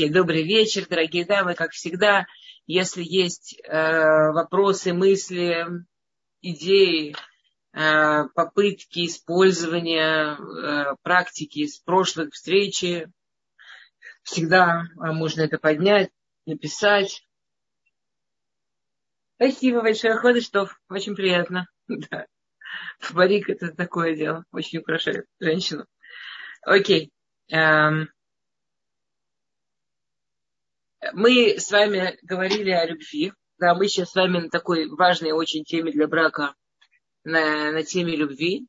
Окей, okay, добрый вечер, дорогие дамы, как всегда. Если есть э, вопросы, мысли, идеи, э, попытки использования э, практики с прошлых встречи, всегда э, можно это поднять, написать. Спасибо большое, Ходыштов, очень приятно. Да. Барик это такое дело, очень украшает женщину. Окей. Эм, мы с вами говорили о любви. Да, мы сейчас с вами на такой важной очень теме для брака, на, на теме любви.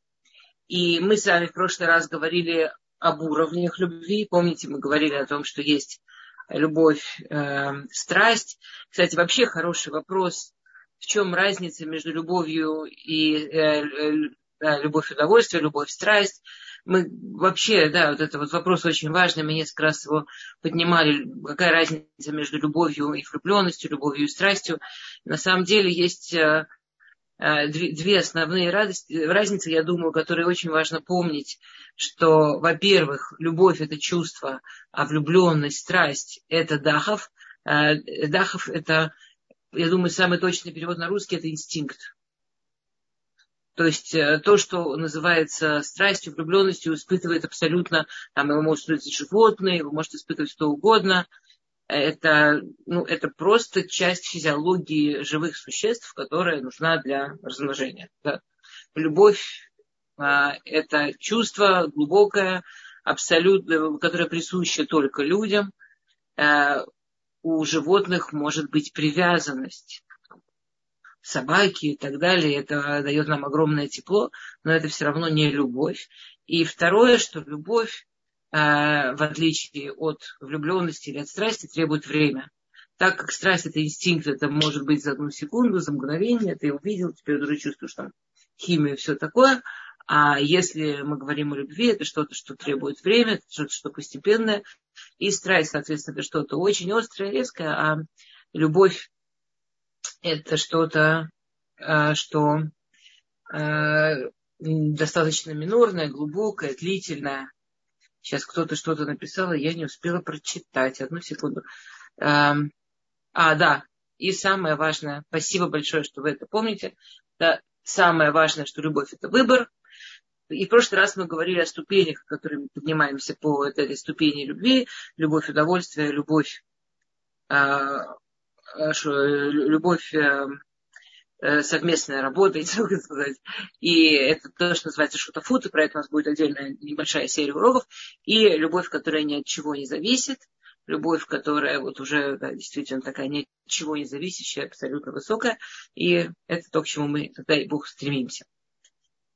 И мы с вами в прошлый раз говорили об уровнях любви. Помните, мы говорили о том, что есть любовь, э, страсть. Кстати, вообще хороший вопрос, в чем разница между любовью и э, э, любовь удовольствия, любовь страсть мы вообще, да, вот это вот вопрос очень важный, мы несколько раз его поднимали, какая разница между любовью и влюбленностью, любовью и страстью. На самом деле есть э, э, две основные радости, разницы, я думаю, которые очень важно помнить, что, во-первых, любовь – это чувство, а влюбленность, страсть – это дахов. Э, дахов – это, я думаю, самый точный перевод на русский – это инстинкт. То есть э, то, что называется страстью, влюбленностью, испытывает абсолютно, там его может испытывать животные, его может испытывать что угодно. Это, ну, это просто часть физиологии живых существ, которая нужна для размножения. Да. Любовь а, – это чувство глубокое, абсолютно, которое присуще только людям. А, у животных может быть привязанность собаки и так далее. Это дает нам огромное тепло, но это все равно не любовь. И второе, что любовь, э, в отличие от влюбленности или от страсти, требует время. Так как страсть это инстинкт, это может быть за одну секунду, за мгновение, ты увидел, теперь уже чувствуешь там химию все такое. А если мы говорим о любви, это что-то, что требует время, что-то, что постепенное. И страсть, соответственно, это что-то очень острое, резкое, а любовь это что-то, а, что а, достаточно минорное, глубокое, длительное. Сейчас кто-то что-то написал, и я не успела прочитать. Одну секунду. А, да, и самое важное, спасибо большое, что вы это помните. Да, самое важное, что любовь – это выбор. И в прошлый раз мы говорили о ступенях, которые мы поднимаемся по этой ступени любви. Любовь, удовольствие, любовь любовь э, э, совместная работа, и, сказать. И это то, что называется шутафут, и про это у нас будет отдельная небольшая серия уроков. И любовь, которая ни от чего не зависит, любовь, которая вот уже да, действительно такая ни от чего не зависящая, абсолютно высокая. И это то, к чему мы, тогда и Бог, стремимся.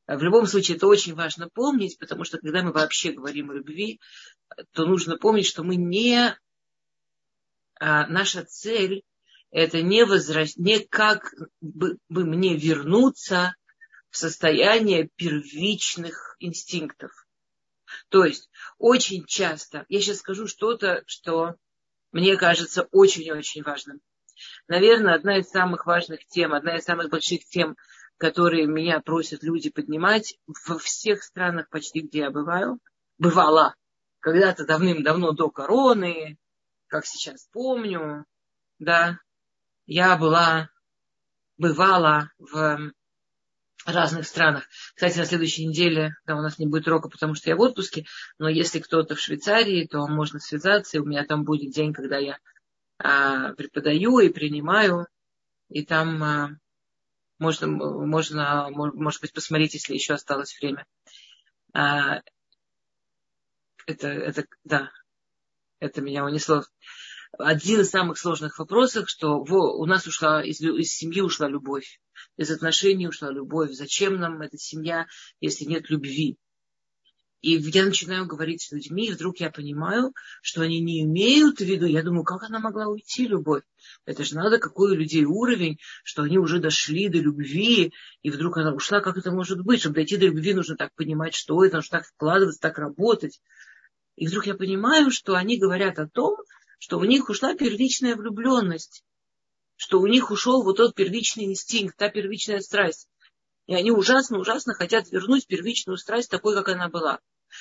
В любом случае, это очень важно помнить, потому что когда мы вообще говорим о любви, то нужно помнить, что мы не... А, наша цель это не, возвращ... не как бы, бы мне вернуться в состояние первичных инстинктов. То есть очень часто, я сейчас скажу что-то, что мне кажется очень-очень важным. Наверное, одна из самых важных тем, одна из самых больших тем, которые меня просят люди поднимать во всех странах почти, где я бываю, бывала когда-то давным-давно до короны, как сейчас помню, да, я была, бывала в разных странах. Кстати, на следующей неделе, да, у нас не будет урока, потому что я в отпуске, но если кто-то в Швейцарии, то можно связаться, и у меня там будет день, когда я а, преподаю и принимаю, и там а, можно, можно, может быть, посмотреть, если еще осталось время. А, это, это, да, это меня унесло один из самых сложных вопросов, что во, у нас ушла, из, из семьи ушла любовь, из отношений ушла любовь. Зачем нам эта семья, если нет любви? И я начинаю говорить с людьми, и вдруг я понимаю, что они не имеют в виду, я думаю, как она могла уйти, любовь? Это же надо, какой у людей уровень, что они уже дошли до любви, и вдруг она ушла, как это может быть? Чтобы дойти до любви, нужно так понимать, что это, нужно так вкладываться, так работать. И вдруг я понимаю, что они говорят о том, что у них ушла первичная влюбленность, что у них ушел вот тот первичный инстинкт, та первичная страсть. И они ужасно-ужасно хотят вернуть первичную страсть такой, как она была.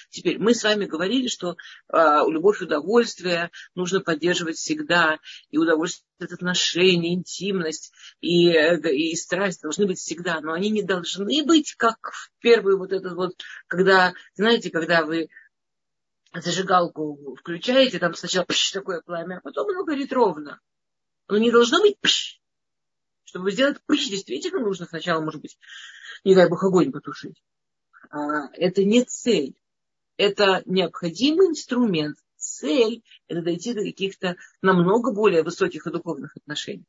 Теперь мы с вами говорили, что э, любовь удовольствие нужно поддерживать всегда, и удовольствие от отношений, интимность и, и страсть должны быть всегда, но они не должны быть как в первый вот этот вот, когда, знаете, когда вы зажигалку включаете, там сначала пш, такое пламя, а потом оно горит ровно. Но не должно быть пш. Чтобы сделать пш, действительно нужно сначала, может быть, не дай бог, огонь потушить. А, это не цель. Это необходимый инструмент. Цель – это дойти до каких-то намного более высоких и духовных отношений.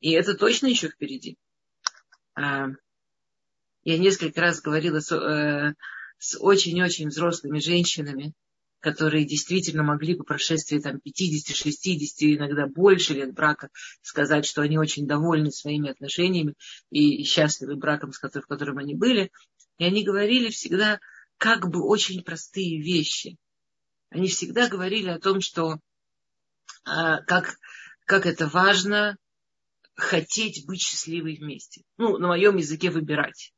И это точно еще впереди. А, я несколько раз говорила с, э, с очень-очень взрослыми женщинами, которые действительно могли по прошествии там, 50, 60, иногда больше лет брака сказать, что они очень довольны своими отношениями и счастливы браком, в котором они были. И они говорили всегда как бы очень простые вещи. Они всегда говорили о том, что а, как, как это важно хотеть быть счастливой вместе. Ну, на моем языке выбирать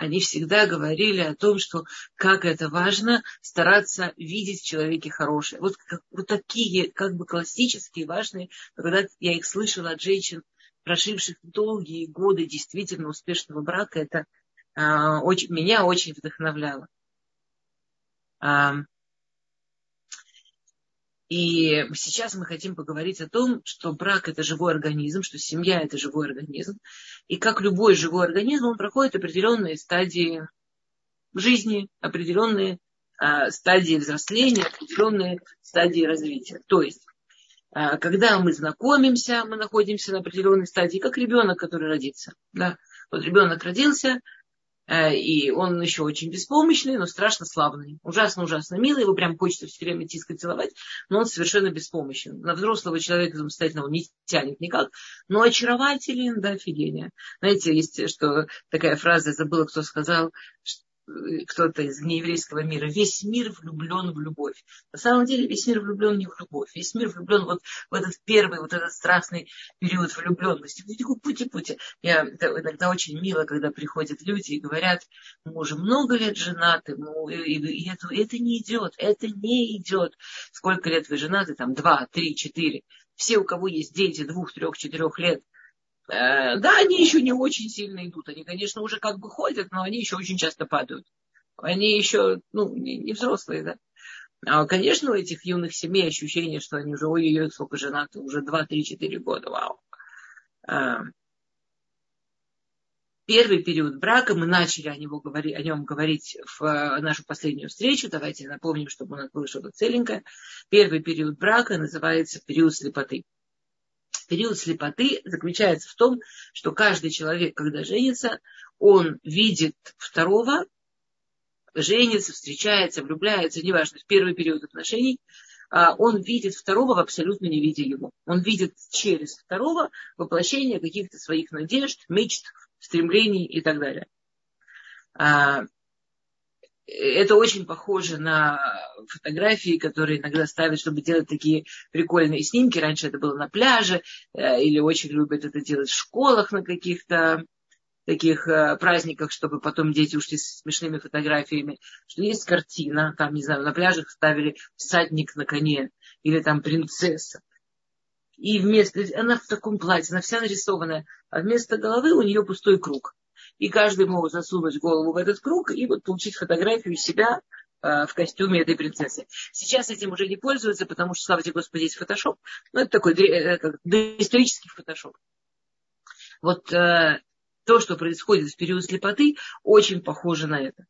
они всегда говорили о том, что как это важно стараться видеть в человеке хорошее. Вот, как, вот такие как бы классические, важные, когда я их слышала от женщин, прошивших долгие годы действительно успешного брака, это а, очень, меня очень вдохновляло. А, и сейчас мы хотим поговорить о том, что брак это живой организм, что семья это живой организм. И как любой живой организм, он проходит определенные стадии жизни, определенные а, стадии взросления, определенные стадии развития. То есть, а, когда мы знакомимся, мы находимся на определенной стадии, как ребенок, который родится. Да? Вот ребенок родился, Э, и он еще очень беспомощный, но страшно славный. Ужасно-ужасно милый, его прям хочется все время тискать, целовать, но он совершенно беспомощен. На взрослого человека самостоятельного не тянет никак, но очарователен до офигения. Знаете, есть что такая фраза, я забыла, кто сказал, кто-то из нееврейского мира. Весь мир влюблен в любовь. На самом деле весь мир влюблен не в любовь. Весь мир влюблен вот в этот первый, вот этот страстный период влюбленности. Пути-пути. Я иногда очень мило, когда приходят люди и говорят, мы уже много лет женаты, ну, и, и это, это не идет, это не идет. Сколько лет вы женаты? Там два, три, четыре. Все, у кого есть дети двух, трех, четырех лет, Э, да, они еще не очень сильно идут. Они, конечно, уже как бы ходят, но они еще очень часто падают. Они еще, ну, не, не взрослые, да. А, конечно, у этих юных семей ощущение, что они уже, ой-ой-ой, сколько женаты, уже 2-3-4 года, вау. А, первый период брака, мы начали о, него говорить, о нем говорить в э, нашу последнюю встречу. Давайте напомним, чтобы у нас было что-то целенькое. Первый период брака называется период слепоты период слепоты заключается в том, что каждый человек, когда женится, он видит второго, женится, встречается, влюбляется, неважно, в первый период отношений, а, он видит второго в абсолютно не виде его. Он видит через второго воплощение каких-то своих надежд, мечт, стремлений и так далее. Это очень похоже на фотографии, которые иногда ставят, чтобы делать такие прикольные снимки. Раньше это было на пляже, э, или очень любят это делать в школах на каких-то таких э, праздниках, чтобы потом дети ушли с смешными фотографиями, что есть картина, там, не знаю, на пляжах ставили всадник на коне, или там принцесса. И вместо, она в таком платье, она вся нарисованная, а вместо головы у нее пустой круг и каждый мог засунуть голову в этот круг и вот получить фотографию себя э, в костюме этой принцессы. Сейчас этим уже не пользуются, потому что, слава тебе Господи, есть фотошоп. Ну, это такой э, доисторический фотошоп. Вот э, то, что происходит в период слепоты, очень похоже на это.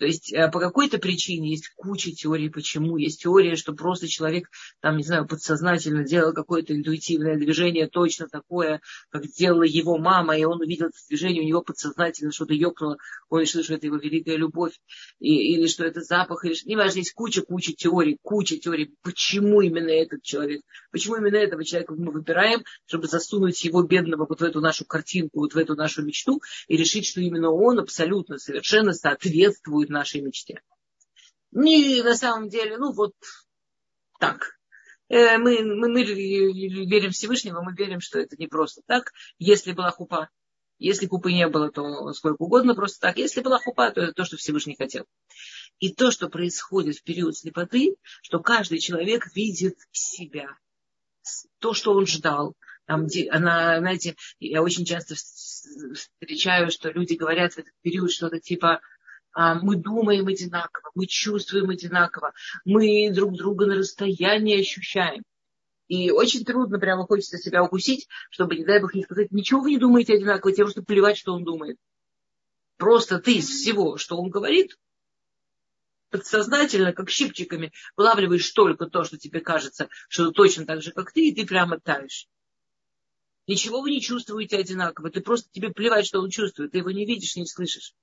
То есть э, по какой-то причине есть куча теорий, почему. Есть теория, что просто человек, там, не знаю, подсознательно делал какое-то интуитивное движение, точно такое, как сделала его мама, и он увидел это движение, у него подсознательно что-то ёкнуло, он решил, что это его великая любовь, и, или что это запах, или что... Неважно, есть куча-куча теорий, куча теорий, почему именно этот человек, почему именно этого человека мы выбираем, чтобы засунуть его бедного вот в эту нашу картинку, вот в эту нашу мечту, и решить, что именно он абсолютно, совершенно соответствует нашей мечте. Не на самом деле, ну вот так. Э, мы, мы, мы верим Всевышнего, мы верим, что это не просто так. Если была хупа, если купы не было, то сколько угодно просто так. Если была хупа, то это то, что Всевышний хотел. И то, что происходит в период слепоты, что каждый человек видит себя, то, что он ждал. Там, где, она, знаете, я очень часто встречаю, что люди говорят в этот период что-то типа мы думаем одинаково, мы чувствуем одинаково, мы друг друга на расстоянии ощущаем. И очень трудно, прямо хочется себя укусить, чтобы, не дай бог, не сказать, ничего вы не думаете одинаково, тем, что плевать, что он думает. Просто ты из всего, что он говорит, подсознательно, как щипчиками, вылавливаешь только то, что тебе кажется, что точно так же, как ты, и ты прямо таешь. Ничего вы не чувствуете одинаково. Ты просто тебе плевать, что он чувствует. Ты его не видишь, не слышишь.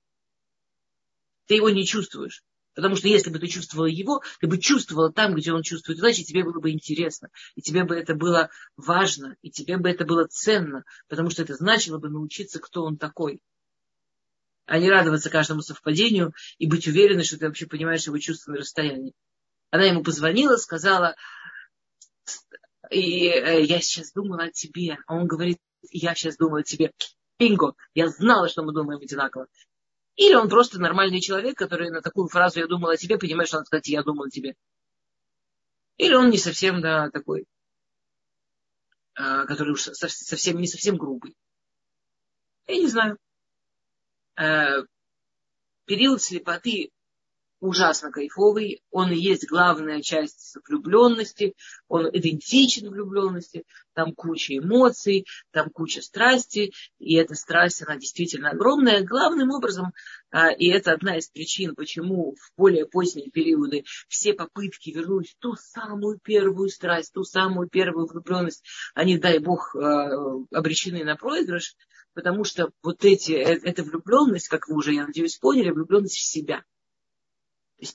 Ты его не чувствуешь. Потому что если бы ты чувствовала его, ты бы чувствовала там, где он чувствует. Значит, тебе было бы интересно. И тебе бы это было важно. И тебе бы это было ценно. Потому что это значило бы научиться, кто он такой а не радоваться каждому совпадению и быть уверенной, что ты вообще понимаешь его чувства на расстоянии. Она ему позвонила, сказала, и э, я сейчас думала о тебе. А он говорит, я сейчас думаю о тебе. Бинго, я знала, что мы думаем одинаково. Или он просто нормальный человек, который на такую фразу «я думала о тебе» понимает, что надо сказать «я думала о тебе». Или он не совсем, да, такой, а, который уж совсем, не совсем грубый. Я не знаю. Э, период слепоты ужасно кайфовый, он и есть главная часть влюбленности, он идентичен влюбленности, там куча эмоций, там куча страсти, и эта страсть, она действительно огромная. Главным образом, э, и это одна из причин, почему в более поздние периоды все попытки вернуть ту самую первую страсть, ту самую первую влюбленность, они, дай бог, э, обречены на проигрыш, потому что вот эти, э, эта влюбленность, как вы уже, я надеюсь, поняли, влюбленность в себя.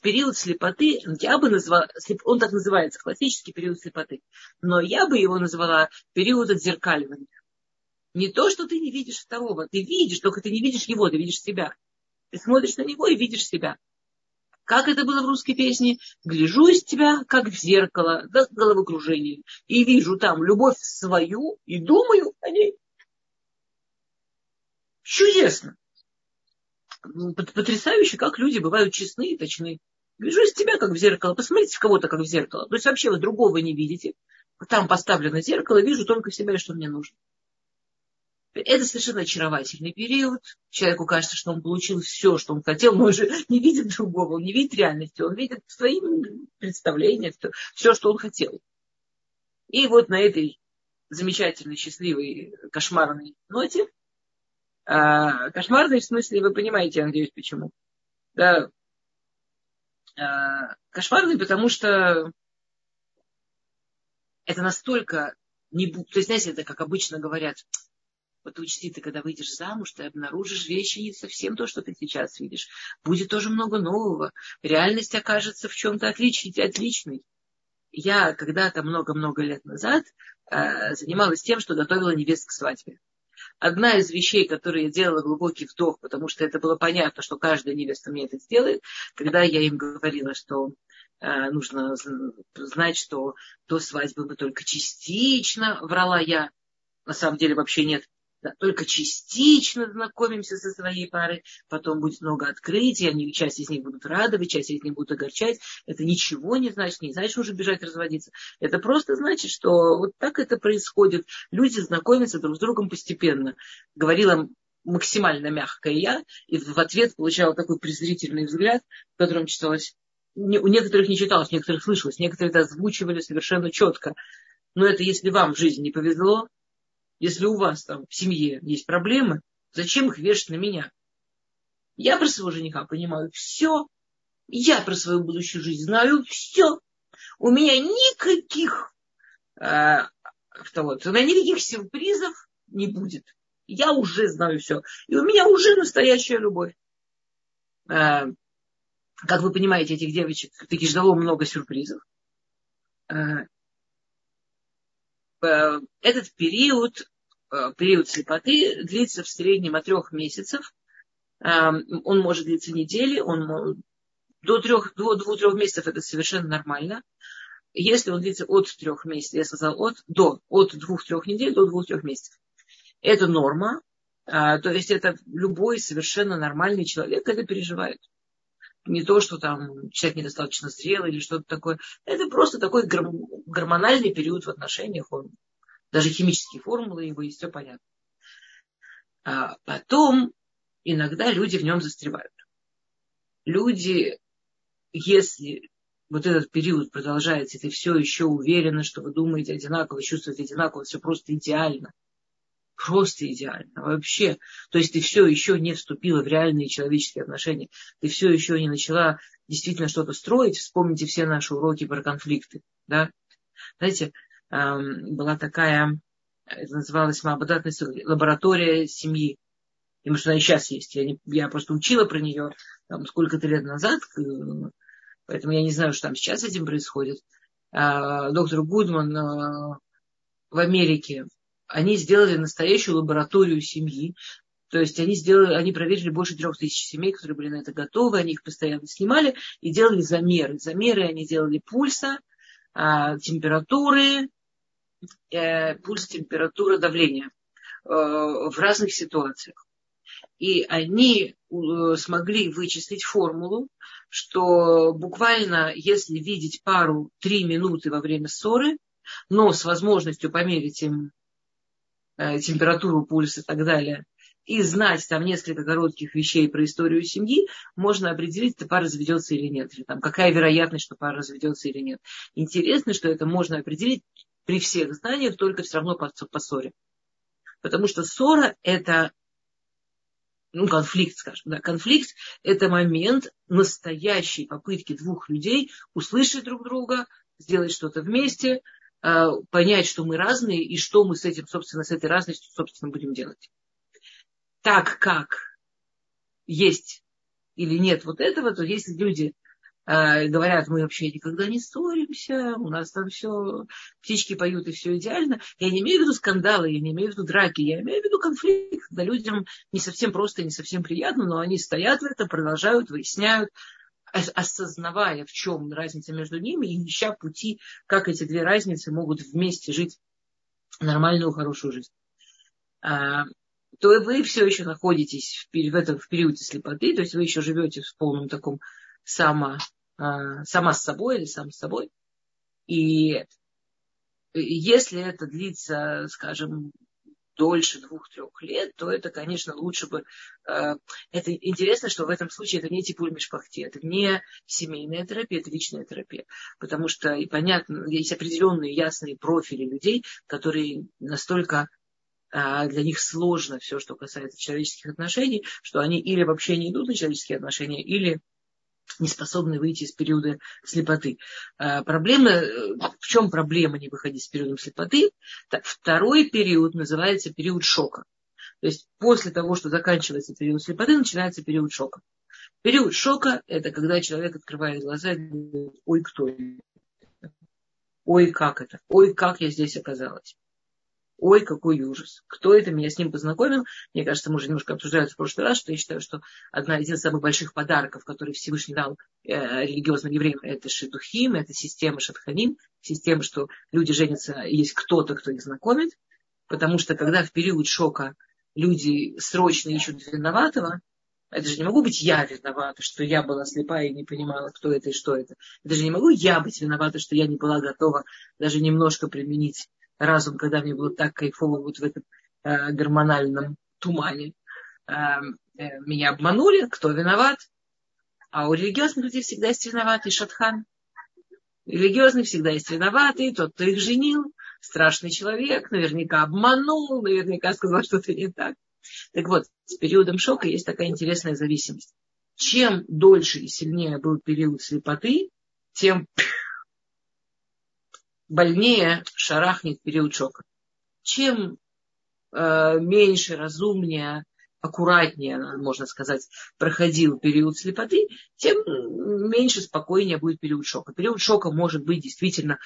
Период слепоты, я бы назвала, он так называется, классический период слепоты, но я бы его назвала период отзеркаливания. Не то, что ты не видишь второго, ты видишь, только ты не видишь его, ты видишь себя. Ты смотришь на него и видишь себя. Как это было в русской песне? Гляжу из тебя, как в зеркало, до головокружения, и вижу там любовь свою, и думаю о ней. Чудесно. Потрясающе, как люди бывают честны и точны. Вижу из тебя, как в зеркало. Посмотрите в кого-то, как в зеркало. То есть вообще вы другого не видите. Там поставлено зеркало, вижу только себя, что мне нужно. Это совершенно очаровательный период. Человеку кажется, что он получил все, что он хотел, но он же не видит другого, он не видит реальности, он видит свои представления, все, что он хотел. И вот на этой замечательной, счастливой, кошмарной ноте а, в смысле, вы понимаете, я надеюсь, почему. Да. А, кошмарный, потому что это настолько не То есть, знаете, это как обычно говорят, вот учти, ты когда выйдешь замуж, ты обнаружишь вещи не совсем то, что ты сейчас видишь. Будет тоже много нового. Реальность окажется в чем-то отличной. Я когда-то много-много лет назад э, занималась тем, что готовила невест к свадьбе одна из вещей, которые я делала глубокий вдох, потому что это было понятно, что каждая невеста мне это сделает, когда я им говорила, что э, нужно знать, что до свадьбы мы только частично, врала я, на самом деле вообще нет, только частично знакомимся со своей парой, потом будет много открытий, они, часть из них будут радовать, часть из них будут огорчать. Это ничего не значит, не значит уже бежать разводиться. Это просто значит, что вот так это происходит. Люди знакомятся друг с другом постепенно. Говорила максимально мягкая я, и в ответ получала такой презрительный взгляд, в котором читалось у некоторых не читалось, у некоторых слышалось, некоторые это озвучивали совершенно четко. Но это если вам в жизни не повезло, если у вас там в семье есть проблемы, зачем их вешать на меня? Я про своего жениха понимаю все. Я про свою будущую жизнь знаю все. У меня никаких, э, вот, никаких сюрпризов не будет. Я уже знаю все. И у меня уже настоящая любовь. Э, как вы понимаете, этих девочек таки ждало много сюрпризов. Э, э этот период период слепоты длится в среднем от трех месяцев. Эм, он может длиться недели, он до трех, до двух-трех месяцев это совершенно нормально. Если он длится от трех месяцев, я сказала от, до, от двух-трех недель до двух-трех месяцев. Это норма, а, то есть это любой совершенно нормальный человек это переживает. не то, что там человек недостаточно зрелый или что-то такое. Это просто такой гормональный период в отношениях. Он, даже химические формулы его есть, все понятно. А потом иногда люди в нем застревают. Люди, если вот этот период продолжается, и ты все еще уверена, что вы думаете одинаково, чувствуете одинаково, все просто идеально. Просто идеально. Вообще. То есть ты все еще не вступила в реальные человеческие отношения. Ты все еще не начала действительно что-то строить. Вспомните все наши уроки про конфликты. Да? Знаете, была такая, это называлась Мабадатная лаборатория семьи. И может, она и сейчас есть. Я, не, я просто учила про нее там, сколько-то лет назад, поэтому я не знаю, что там сейчас с этим происходит. А, доктор Гудман а, в Америке они сделали настоящую лабораторию семьи. То есть они сделали, они проверили больше трех тысяч семей, которые были на это готовы, они их постоянно снимали и делали замеры. Замеры они делали пульса, а, температуры, э, пульс, температура, давление э, в разных ситуациях. И они э, смогли вычислить формулу, что буквально если видеть пару три минуты во время ссоры, но с возможностью померить им температуру, пульс и так далее, и знать там несколько коротких вещей про историю семьи, можно определить, ты пара разведется или нет, или там какая вероятность, что пара разведется или нет. Интересно, что это можно определить при всех знаниях, только все равно по, по ссоре. Потому что ссора это ну, конфликт, скажем, да, конфликт – это момент настоящей попытки двух людей услышать друг друга, сделать что-то вместе, Э, понять, что мы разные и что мы с этим, собственно, с этой разностью, собственно, будем делать. Так как есть или нет вот этого, то если люди э, говорят, мы вообще никогда не ссоримся, у нас там все, птички поют и все идеально. Я не имею в виду скандалы, я не имею в виду драки, я имею в виду конфликт, когда людям не совсем просто, не совсем приятно, но они стоят в этом, продолжают, выясняют, осознавая, в чем разница между ними, и ища пути, как эти две разницы могут вместе жить нормальную, хорошую жизнь, а, то вы все еще находитесь в этом в периоде слепоты, то есть вы еще живете в полном таком само, а, сама с собой или сам с собой. И если это длится, скажем, дольше двух-трех лет, то это, конечно, лучше бы... Э, это интересно, что в этом случае это не типуль мешпахте, это не семейная терапия, это личная терапия. Потому что, и понятно, есть определенные ясные профили людей, которые настолько э, для них сложно все, что касается человеческих отношений, что они или вообще не идут на человеческие отношения, или не способны выйти из периода слепоты. А, проблема, э, в чем проблема не выходить из периода слепоты? Второй период называется период шока. То есть после того, что заканчивается период слепоты, начинается период шока. Период шока – это когда человек открывает глаза и говорит, ой, кто это? Ой, как это? Ой, как я здесь оказалась? Ой, какой ужас. Кто это меня с ним познакомил? Мне кажется, мы уже немножко обсуждали в прошлый раз, что я считаю, что одна из самых больших подарков, которые Всевышний дал э, религиозным евреям, это шедухим, это система шатханим, система, что люди женятся, есть кто-то, кто их знакомит, потому что когда в период шока люди срочно ищут виноватого, это же не могу быть я виновата, что я была слепая и не понимала, кто это и что это. Это же не могу я быть виновата, что я не была готова даже немножко применить разум, когда мне было так кайфово вот в этом э, гормональном тумане. Э, э, меня обманули, кто виноват? А у религиозных людей всегда есть виноватый шатхан. Религиозный всегда есть виноватый, тот, кто их женил, страшный человек, наверняка обманул, наверняка сказал что-то не так. Так вот, с периодом шока есть такая интересная зависимость. Чем дольше и сильнее был период слепоты, тем больнее шарахнет период шока. Чем э, меньше, разумнее, аккуратнее, можно сказать, проходил период слепоты, тем меньше, спокойнее будет период шока. Период шока может быть действительно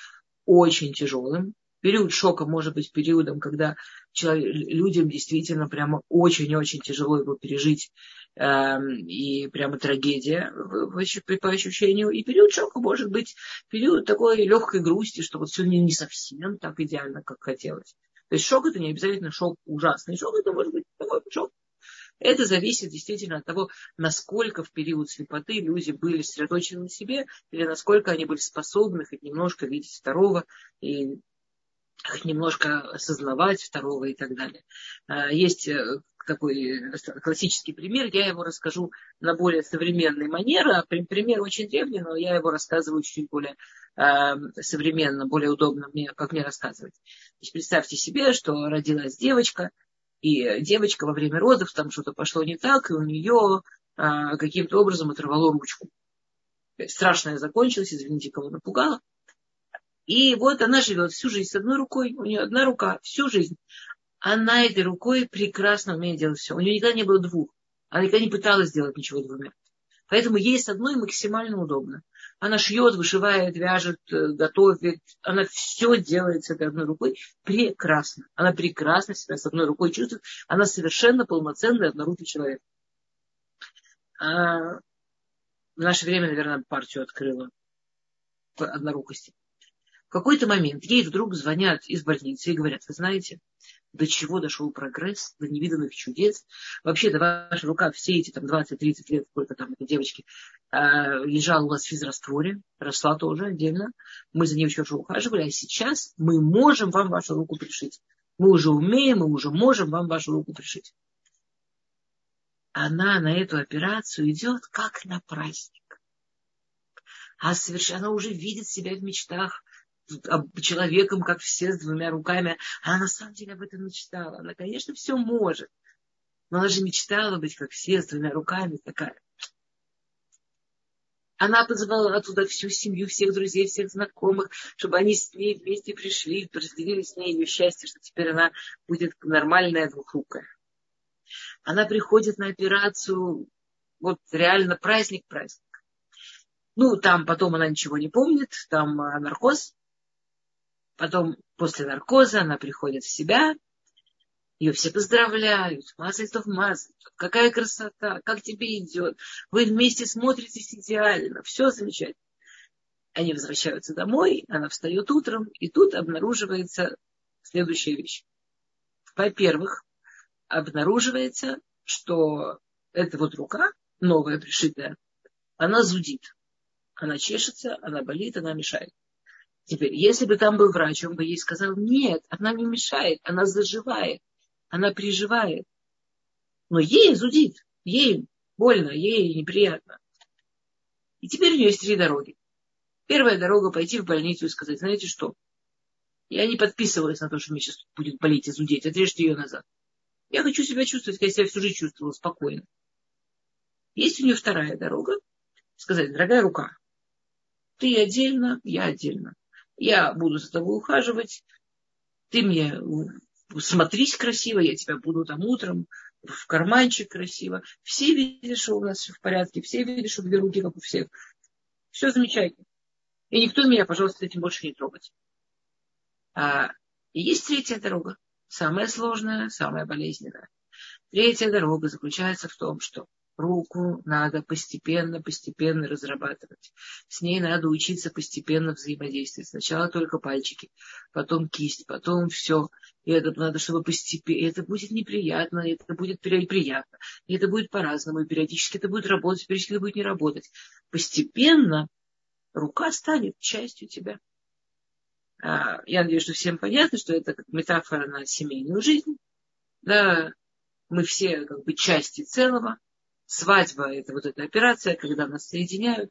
очень тяжелым. Период шока может быть периодом, когда человек, людям действительно прямо очень-очень тяжело его пережить. Эм, и прямо трагедия по ощущению. И период шока может быть период такой легкой грусти, что вот все не, совсем так идеально, как хотелось. То есть шок это не обязательно шок ужасный. Шок это может быть такой шок Это зависит действительно от того, насколько в период слепоты люди были сосредоточены на себе, или насколько они были способны хоть немножко видеть второго и хоть немножко осознавать второго и так далее. А, есть э, такой классический пример, я его расскажу на более современной манере. А пример очень древний, но я его рассказываю чуть более э, современно, более удобно мне, как мне рассказывать. Значит, представьте себе, что родилась девочка, и девочка во время родов, там что-то пошло не так, и у нее каким-то образом оторвало ручку. Страшное закончилось, извините, кого напугала. И вот она живет всю жизнь с одной рукой, у нее одна рука всю жизнь. Она этой рукой прекрасно умеет делать все. У нее никогда не было двух. Она никогда не пыталась сделать ничего двумя. Поэтому ей с одной максимально удобно. Она шьет, вышивает, вяжет, э, готовит. Она все делает с этой одной рукой прекрасно. Она прекрасно себя с одной рукой чувствует. Она совершенно полноценный однорукий человек. А в наше время, наверное, партию открыла однорукости. В какой-то момент ей вдруг звонят из больницы и говорят, вы знаете, до чего дошел прогресс, до невиданных чудес. Вообще-то ваша рука все эти там 20-30 лет, сколько там этой девочки, э, лежала у вас в физрастворе, росла тоже отдельно. Мы за ней очень хорошо ухаживали, а сейчас мы можем вам вашу руку пришить. Мы уже умеем, мы уже можем вам вашу руку пришить. Она на эту операцию идет как на праздник. А совершенно она уже видит себя в мечтах человеком, как все, с двумя руками. А она на самом деле об этом мечтала. Она, конечно, все может. Но она же мечтала быть, как все, с двумя руками такая. Она позвала оттуда всю семью, всех друзей, всех знакомых, чтобы они с ней вместе пришли, разделили с ней ее счастье, что теперь она будет нормальная двухрукая. Она приходит на операцию, вот реально праздник-праздник. Ну, там потом она ничего не помнит, там а, наркоз. Потом после наркоза она приходит в себя, ее все поздравляют, мазает мазает. Какая красота, как тебе идет. Вы вместе смотритесь идеально, все замечательно. Они возвращаются домой, она встает утром, и тут обнаруживается следующая вещь. Во-первых, обнаруживается, что эта вот рука, новая, пришитая, она зудит. Она чешется, она болит, она мешает. Теперь, если бы там был врач, он бы ей сказал, нет, она не мешает, она заживает, она приживает. Но ей зудит, ей больно, ей неприятно. И теперь у нее есть три дороги. Первая дорога пойти в больницу и сказать, знаете что, я не подписывалась на то, что мне сейчас будет болеть и зудеть, отрежьте ее назад. Я хочу себя чувствовать, как я себя всю жизнь чувствовала спокойно. Есть у нее вторая дорога, сказать, дорогая рука, ты отдельно, я отдельно я буду за тобой ухаживать, ты мне смотрись красиво, я тебя буду там утром в карманчик красиво. Все видят, что у нас все в порядке, все видят, что две руки, как у всех. Все замечательно. И никто меня, пожалуйста, этим больше не трогать. А, есть третья дорога, самая сложная, самая болезненная. Третья дорога заключается в том, что руку надо постепенно, постепенно разрабатывать. С ней надо учиться постепенно взаимодействовать. Сначала только пальчики, потом кисть, потом все. И это надо, чтобы постепенно... Это будет неприятно, это будет приятно. И это будет по-разному. И периодически это будет работать, периодически это будет не работать. Постепенно рука станет частью тебя. А, я надеюсь, что всем понятно, что это как метафора на семейную жизнь. Да, мы все как бы части целого свадьба – это вот эта операция, когда нас соединяют.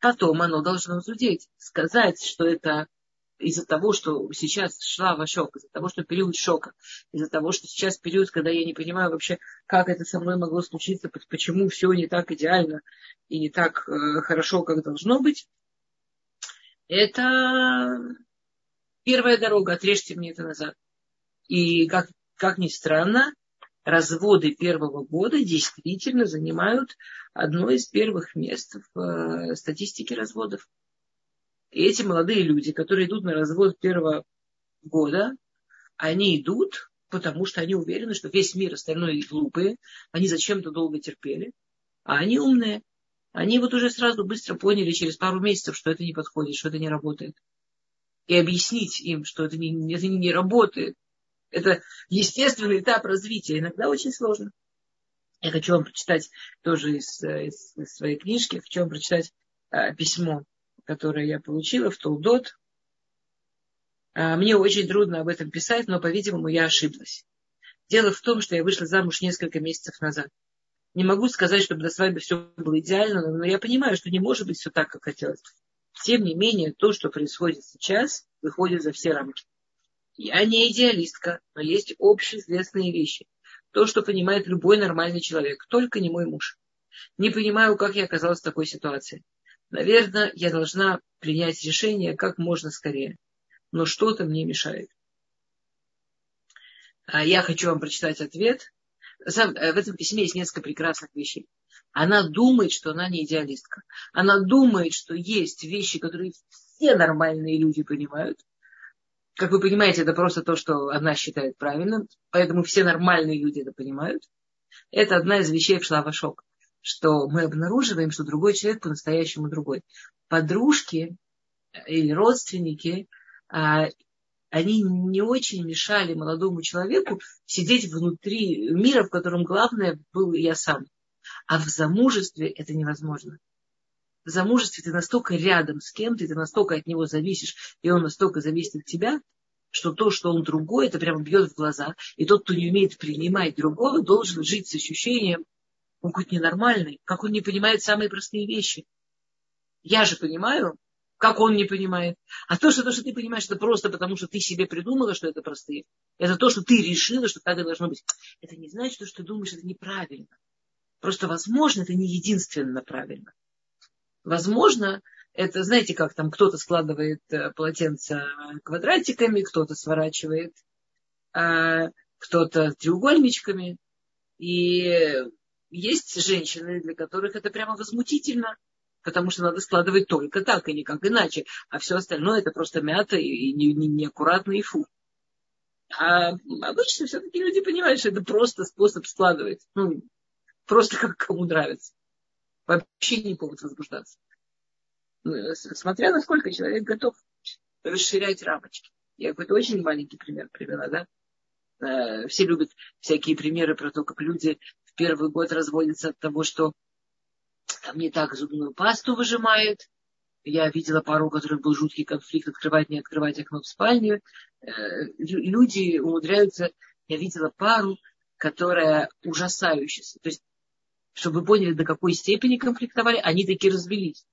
Потом оно должно зудеть. Сказать, что это из-за того, что сейчас шла шок, из-за того, что период шока, из-за того, что сейчас период, когда я не понимаю вообще, как это со мной могло случиться, почему все не так идеально и не так э, хорошо, как должно быть. Это первая дорога, отрежьте мне это назад. И как, как ни странно, разводы первого года действительно занимают одно из первых мест в э, статистике разводов. И эти молодые люди, которые идут на развод первого года, они идут, потому что они уверены, что весь мир остальной глупые, они зачем-то долго терпели, а они умные. Они вот уже сразу быстро поняли через пару месяцев, что это не подходит, что это не работает. И объяснить им, что это не, это не работает, это естественный этап развития. Иногда очень сложно. Я хочу вам прочитать тоже из, из, из своей книжки, хочу вам прочитать а, письмо, которое я получила в Толдот. А, мне очень трудно об этом писать, но, по-видимому, я ошиблась. Дело в том, что я вышла замуж несколько месяцев назад. Не могу сказать, чтобы до свадьбы все было идеально, но я понимаю, что не может быть все так, как хотелось. Тем не менее, то, что происходит сейчас, выходит за все рамки. Я не идеалистка, но есть общеизвестные вещи. То, что понимает любой нормальный человек, только не мой муж. Не понимаю, как я оказалась в такой ситуации. Наверное, я должна принять решение как можно скорее. Но что-то мне мешает. А я хочу вам прочитать ответ. Э, в этом письме есть несколько прекрасных вещей. Она думает, что она не идеалистка. Она думает, что есть вещи, которые все нормальные люди понимают. Как вы понимаете, это просто то, что она считает правильным. Поэтому все нормальные люди это понимают. Это одна из вещей в шлавашок, что мы обнаруживаем, что другой человек по-настоящему другой. Подружки или родственники а, они не очень мешали молодому человеку сидеть внутри мира, в котором главное был я сам. А в замужестве это невозможно. В замужестве ты настолько рядом с кем-то, ты настолько от него зависишь, и он настолько зависит от тебя, что то, что он другой, это прямо бьет в глаза. И тот, кто не умеет принимать другого, должен жить с ощущением, он какой-то ненормальный, как он не понимает самые простые вещи. Я же понимаю, как он не понимает. А то, что, то, что ты понимаешь, это просто потому, что ты себе придумала, что это простые. Это то, что ты решила, что так и должно быть. Это не значит, что, ты думаешь, это неправильно. Просто, возможно, это не единственно правильно. Возможно, это, знаете, как там кто-то складывает э, полотенца квадратиками, кто-то сворачивает, а кто-то треугольничками. И есть женщины, для которых это прямо возмутительно потому что надо складывать только так и никак иначе, а все остальное это просто мята и неаккуратно не, не и фу. А обычно все-таки люди понимают, что это просто способ складывать. Ну, просто как кому нравится. Вообще не повод возбуждаться. Ну, смотря насколько человек готов расширять рамочки. Я какой-то очень маленький пример привела, да? Э, все любят всякие примеры про то, как люди в первый год разводятся от того, что там не так зубную пасту выжимают. Я видела пару, у которых был жуткий конфликт, открывать, не открывать окно в спальне. Э, люди умудряются, я видела пару, которая ужасающая. То есть, чтобы вы поняли, до какой степени конфликтовали, они таки развелись.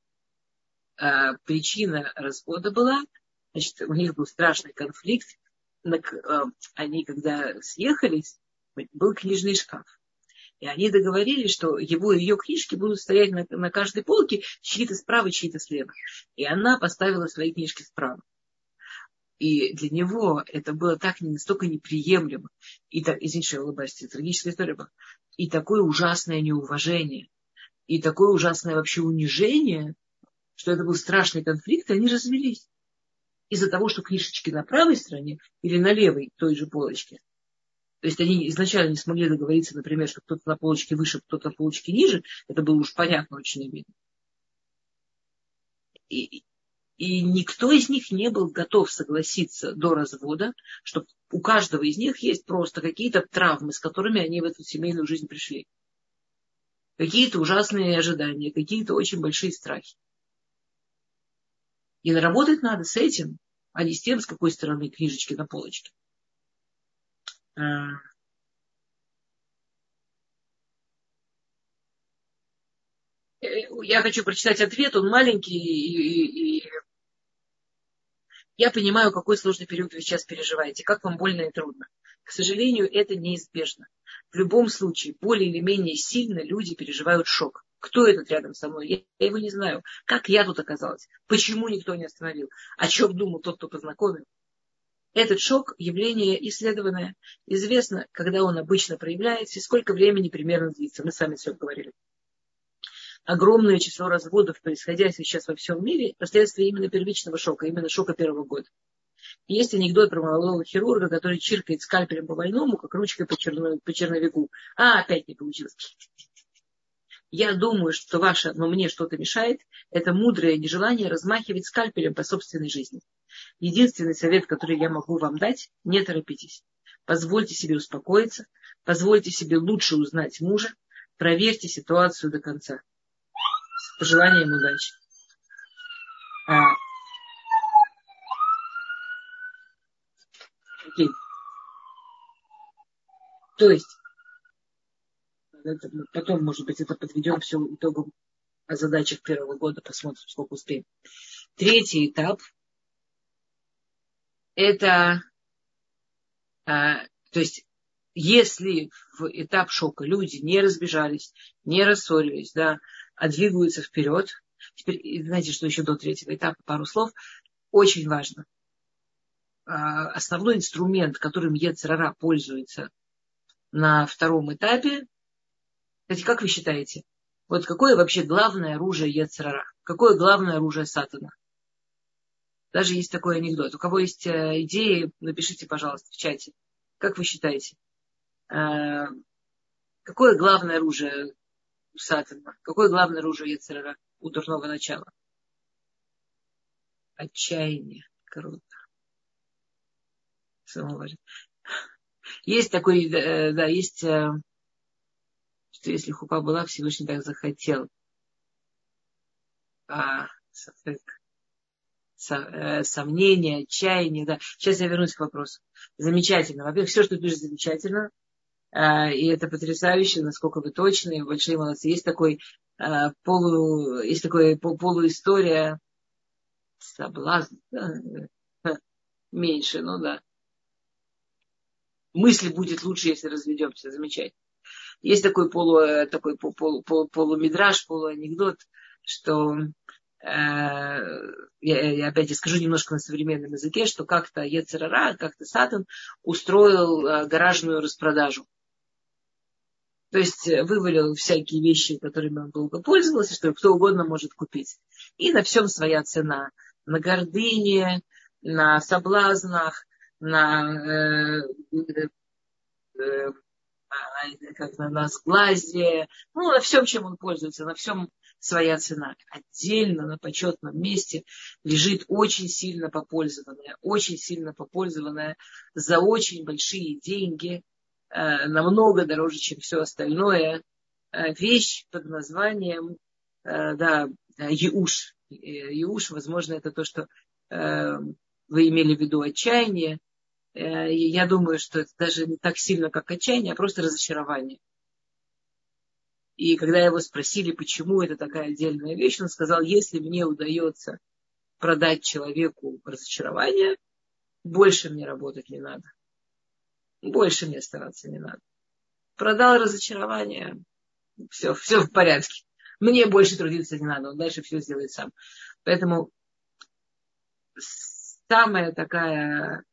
А причина развода была, значит, у них был страшный конфликт. Э, они, когда съехались, был книжный шкаф. И они договорились, что его и ее книжки будут стоять на, на каждой полке, чьи-то справа, чьи-то слева. И она поставила свои книжки справа. И для него это было так не настолько неприемлемо. И так, извините, что я улыбаюсь, трагическая история была. И такое ужасное неуважение. И такое ужасное вообще унижение, что это был страшный конфликт, и они развелись. Из-за того, что книжечки на правой стороне или на левой той же полочке то есть они изначально не смогли договориться, например, что кто-то на полочке выше, кто-то на полочке ниже. Это было уж понятно очень обидно. И, и никто из них не был готов согласиться до развода, что у каждого из них есть просто какие-то травмы, с которыми они в эту семейную жизнь пришли. Какие-то ужасные ожидания, какие-то очень большие страхи. И работать надо с этим, а не с тем, с какой стороны книжечки на полочке. А. Я хочу прочитать ответ, он маленький, и, и, я понимаю, какой сложный период вы сейчас переживаете, как вам больно и трудно. К сожалению, это неизбежно. В любом случае, более или менее сильно люди переживают шок. Кто этот рядом со мной? Я, его не знаю. Как я тут оказалась? Почему никто не остановил? О чем думал тот, кто познакомил? Этот шок – явление исследованное. Известно, когда он обычно проявляется и сколько времени примерно длится. Мы сами все говорили. Огромное число разводов, происходящих сейчас во всем мире, последствия именно первичного шока, именно шока первого года. Есть анекдот про молодого хирурга, который чиркает скальпелем по больному, как ручкой по, черно, по черновику. А, опять не получилось. Я думаю, что ваше, но мне что-то мешает, это мудрое нежелание размахивать скальпелем по собственной жизни. Единственный совет, который я могу вам дать, не торопитесь. Позвольте себе успокоиться, позвольте себе лучше узнать мужа, проверьте ситуацию до конца. С пожеланием удачи. А, окей. То есть, это, потом, может быть, это подведем все итогом о задачах первого года, посмотрим, сколько успеем. Третий этап – это, а, то есть, если в этап шока люди не разбежались, не рассорились, да, а двигаются вперед, теперь, знаете, что еще до третьего этапа, пару слов, очень важно. А, основной инструмент, которым Ецерара пользуется на втором этапе, кстати, как вы считаете, вот какое вообще главное оружие Ецерара? Какое главное оружие Сатана? Даже есть такой анекдот. У кого есть э, идеи, напишите, пожалуйста, в чате. Как вы считаете? Э, какое главное оружие Сатана? Какое главное оружие Ецерара у дурного начала? Отчаяние. Круто. Есть такой, э, да, есть, что если хупа была, Всевышний так захотел. А, Э, сомнения, отчаяние. Да. Сейчас я вернусь к вопросу. Замечательно. Во-первых, все, что ты пишешь, замечательно. Э, и это потрясающе, насколько вы точные, большие молодцы. Есть такой э, полу, есть такой полуистория, соблазн, да, меньше, ну да. Мысль будет лучше, если разведемся, замечательно. Есть такой полу, такой полу, полу, полумидраж, полуанекдот, что Э, я, я опять скажу немножко на современном языке, что как-то Ецерара, как-то Сатан устроил э, гаражную распродажу. То есть э, вывалил всякие вещи, которыми он долго пользовался, что кто угодно может купить. И на всем своя цена. На гордыне, на соблазнах, на, э, э, как на, на сглазе, ну, на всем, чем он пользуется, на всем своя цена. Отдельно на почетном месте лежит очень сильно попользованная, очень сильно попользованная за очень большие деньги, э, намного дороже, чем все остальное, э, вещь под названием э, да, Еуш. Еуш, возможно, это то, что вы имели в виду отчаяние. Я думаю, что это даже не так сильно, как отчаяние, а просто разочарование. И когда его спросили, почему это такая отдельная вещь, он сказал, если мне удается продать человеку разочарование, больше мне работать не надо. Больше мне стараться не надо. Продал разочарование, все, все в порядке. Мне больше трудиться не надо, он дальше все сделает сам. Поэтому самая такая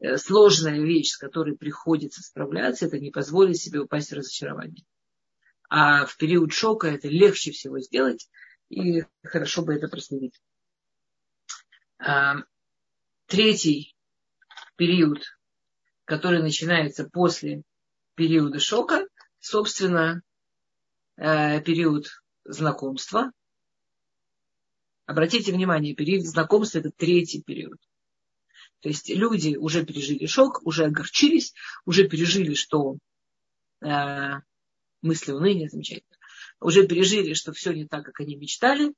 э, сложная вещь, с которой приходится справляться, это не позволить себе упасть в разочарование. А в период шока это легче всего сделать, и хорошо бы это проследить. А, третий период, который начинается после периода шока, собственно, э, период знакомства. Обратите внимание, период знакомства – это третий период. То есть люди уже пережили шок, уже огорчились, уже пережили, что э, мысли уныния, замечательно, уже пережили, что все не так, как они мечтали,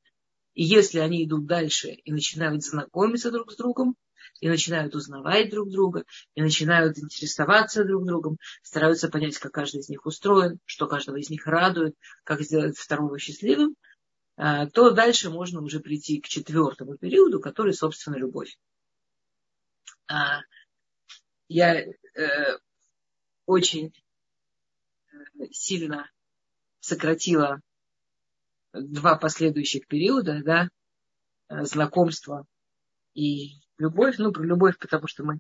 и если они идут дальше и начинают знакомиться друг с другом, и начинают узнавать друг друга, и начинают интересоваться друг другом, стараются понять, как каждый из них устроен, что каждого из них радует, как сделать второго счастливым, а, то дальше можно уже прийти к четвертому периоду, который, собственно, любовь. А, я э, очень сильно сократила два последующих периода, да, знакомство и любовь. Ну, про любовь, потому что мы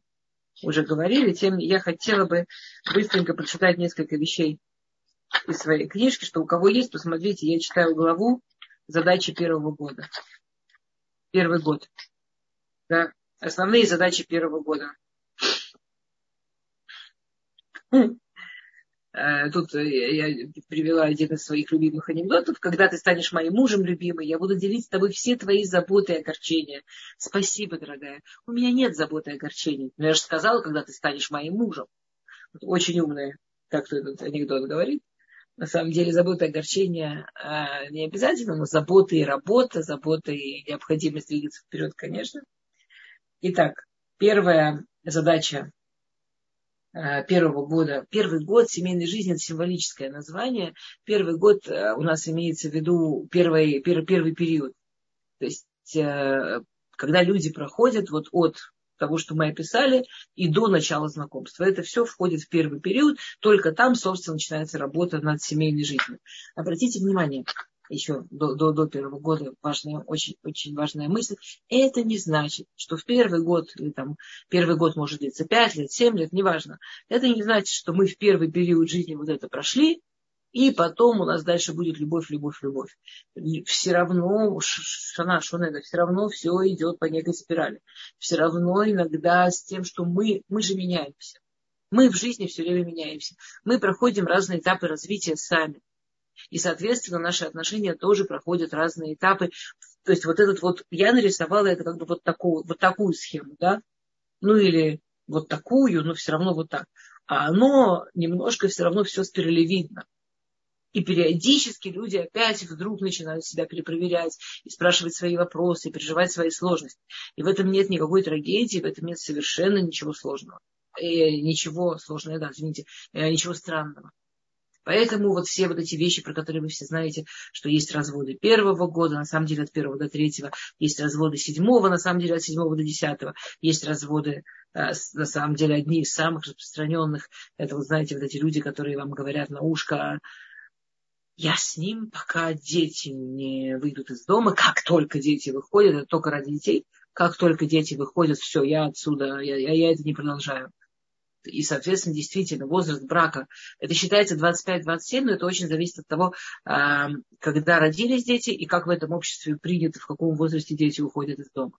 уже говорили. Тем я хотела бы быстренько прочитать несколько вещей из своей книжки, что у кого есть, посмотрите, я читаю главу задачи первого года. Первый год. Да, основные задачи первого года. Э, тут э, я привела один из своих любимых анекдотов. Когда ты станешь моим мужем любимый, я буду делить с тобой все твои заботы и огорчения. Спасибо, дорогая. У меня нет заботы и огорчений. Но я же сказала, когда ты станешь моим мужем. Очень умная, как кто этот анекдот говорит. На самом деле забота и огорчение а, не обязательно, но забота и работа, забота и необходимость двигаться вперед, конечно. Итак, первая задача первого года. Первый год семейной жизни – это символическое название. Первый год а, у нас имеется в виду первый, первый, первый период. То есть, а, когда люди проходят вот от того, что мы описали, и до начала знакомства. Это все входит в первый период, только там, собственно, начинается работа над семейной жизнью. Обратите внимание, еще до, до, до первого года важная, очень, очень важная мысль. Это не значит, что в первый год, или там первый год может длиться 5 лет, 7 лет, неважно. Это не значит, что мы в первый период жизни вот это прошли, и потом у нас дальше будет любовь, любовь, любовь. Все равно, шана, шонеда, все равно все идет по некой спирали. Все равно иногда с тем, что мы, мы же меняемся. Мы в жизни все время меняемся. Мы проходим разные этапы развития сами. И, соответственно, наши отношения тоже проходят разные этапы. То есть вот этот вот, я нарисовала это как бы вот такую, вот такую схему, да? Ну или вот такую, но все равно вот так. А оно немножко все равно все спиралевидно. И периодически люди опять вдруг начинают себя перепроверять и спрашивать свои вопросы, и переживать свои сложности. И в этом нет никакой трагедии, в этом нет совершенно ничего сложного. И э, ничего сложного, да, извините, э, ничего странного. Поэтому вот все вот эти вещи, про которые вы все знаете, что есть разводы первого года, на самом деле от первого до третьего, есть разводы седьмого, на самом деле от седьмого до десятого, есть разводы, э, на самом деле одни из самых распространенных, это, вы знаете, вот эти люди, которые вам говорят на ушко, я с ним, пока дети не выйдут из дома. Как только дети выходят, это только ради детей. Как только дети выходят, все, я отсюда, я, я, я это не продолжаю. И, соответственно, действительно, возраст брака, это считается 25-27, но это очень зависит от того, а, когда родились дети и как в этом обществе принято, в каком возрасте дети уходят из дома.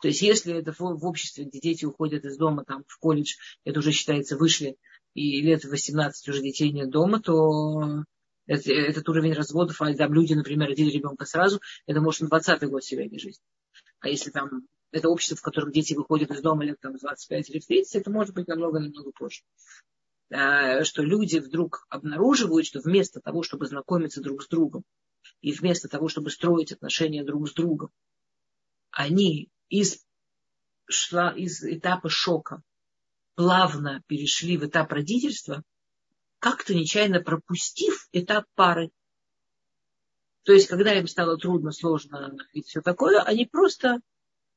То есть, если это в обществе, где дети уходят из дома, там, в колледж, это уже считается вышли, и лет 18 уже детей нет дома, то этот уровень разводов, а там люди, например, родили ребенка сразу, это может на 20-й год семейной жизни. А если там это общество, в котором дети выходят из дома лет там, 25 или 30, это может быть намного-намного позже. А, что люди вдруг обнаруживают, что вместо того, чтобы знакомиться друг с другом, и вместо того, чтобы строить отношения друг с другом, они из, шла, из этапа шока плавно перешли в этап родительства, как-то нечаянно пропустив этап пары. То есть, когда им стало трудно, сложно и все такое, они просто,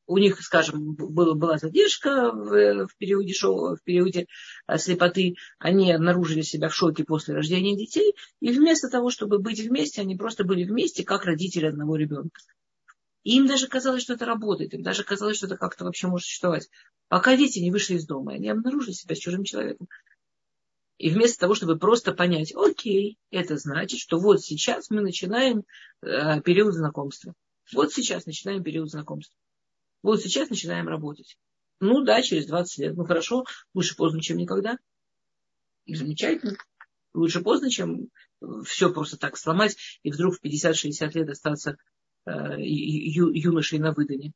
у них, скажем, было, была задержка в, в, периоде шоу, в периоде а, слепоты, они обнаружили себя в шоке после рождения детей, и вместо того, чтобы быть вместе, они просто были вместе, как родители одного ребенка. И им даже казалось, что это работает, им даже казалось, что это как-то вообще может существовать. Пока дети не вышли из дома, они обнаружили себя с чужим человеком. И вместо того, чтобы просто понять, окей, это значит, что вот сейчас мы начинаем э, период знакомства. Вот сейчас начинаем период знакомства. Вот сейчас начинаем работать. Ну да, через 20 лет. Ну хорошо, лучше поздно, чем никогда. И замечательно. Лучше поздно, чем все просто так сломать и вдруг в 50-60 лет остаться э, ю, юношей на выдане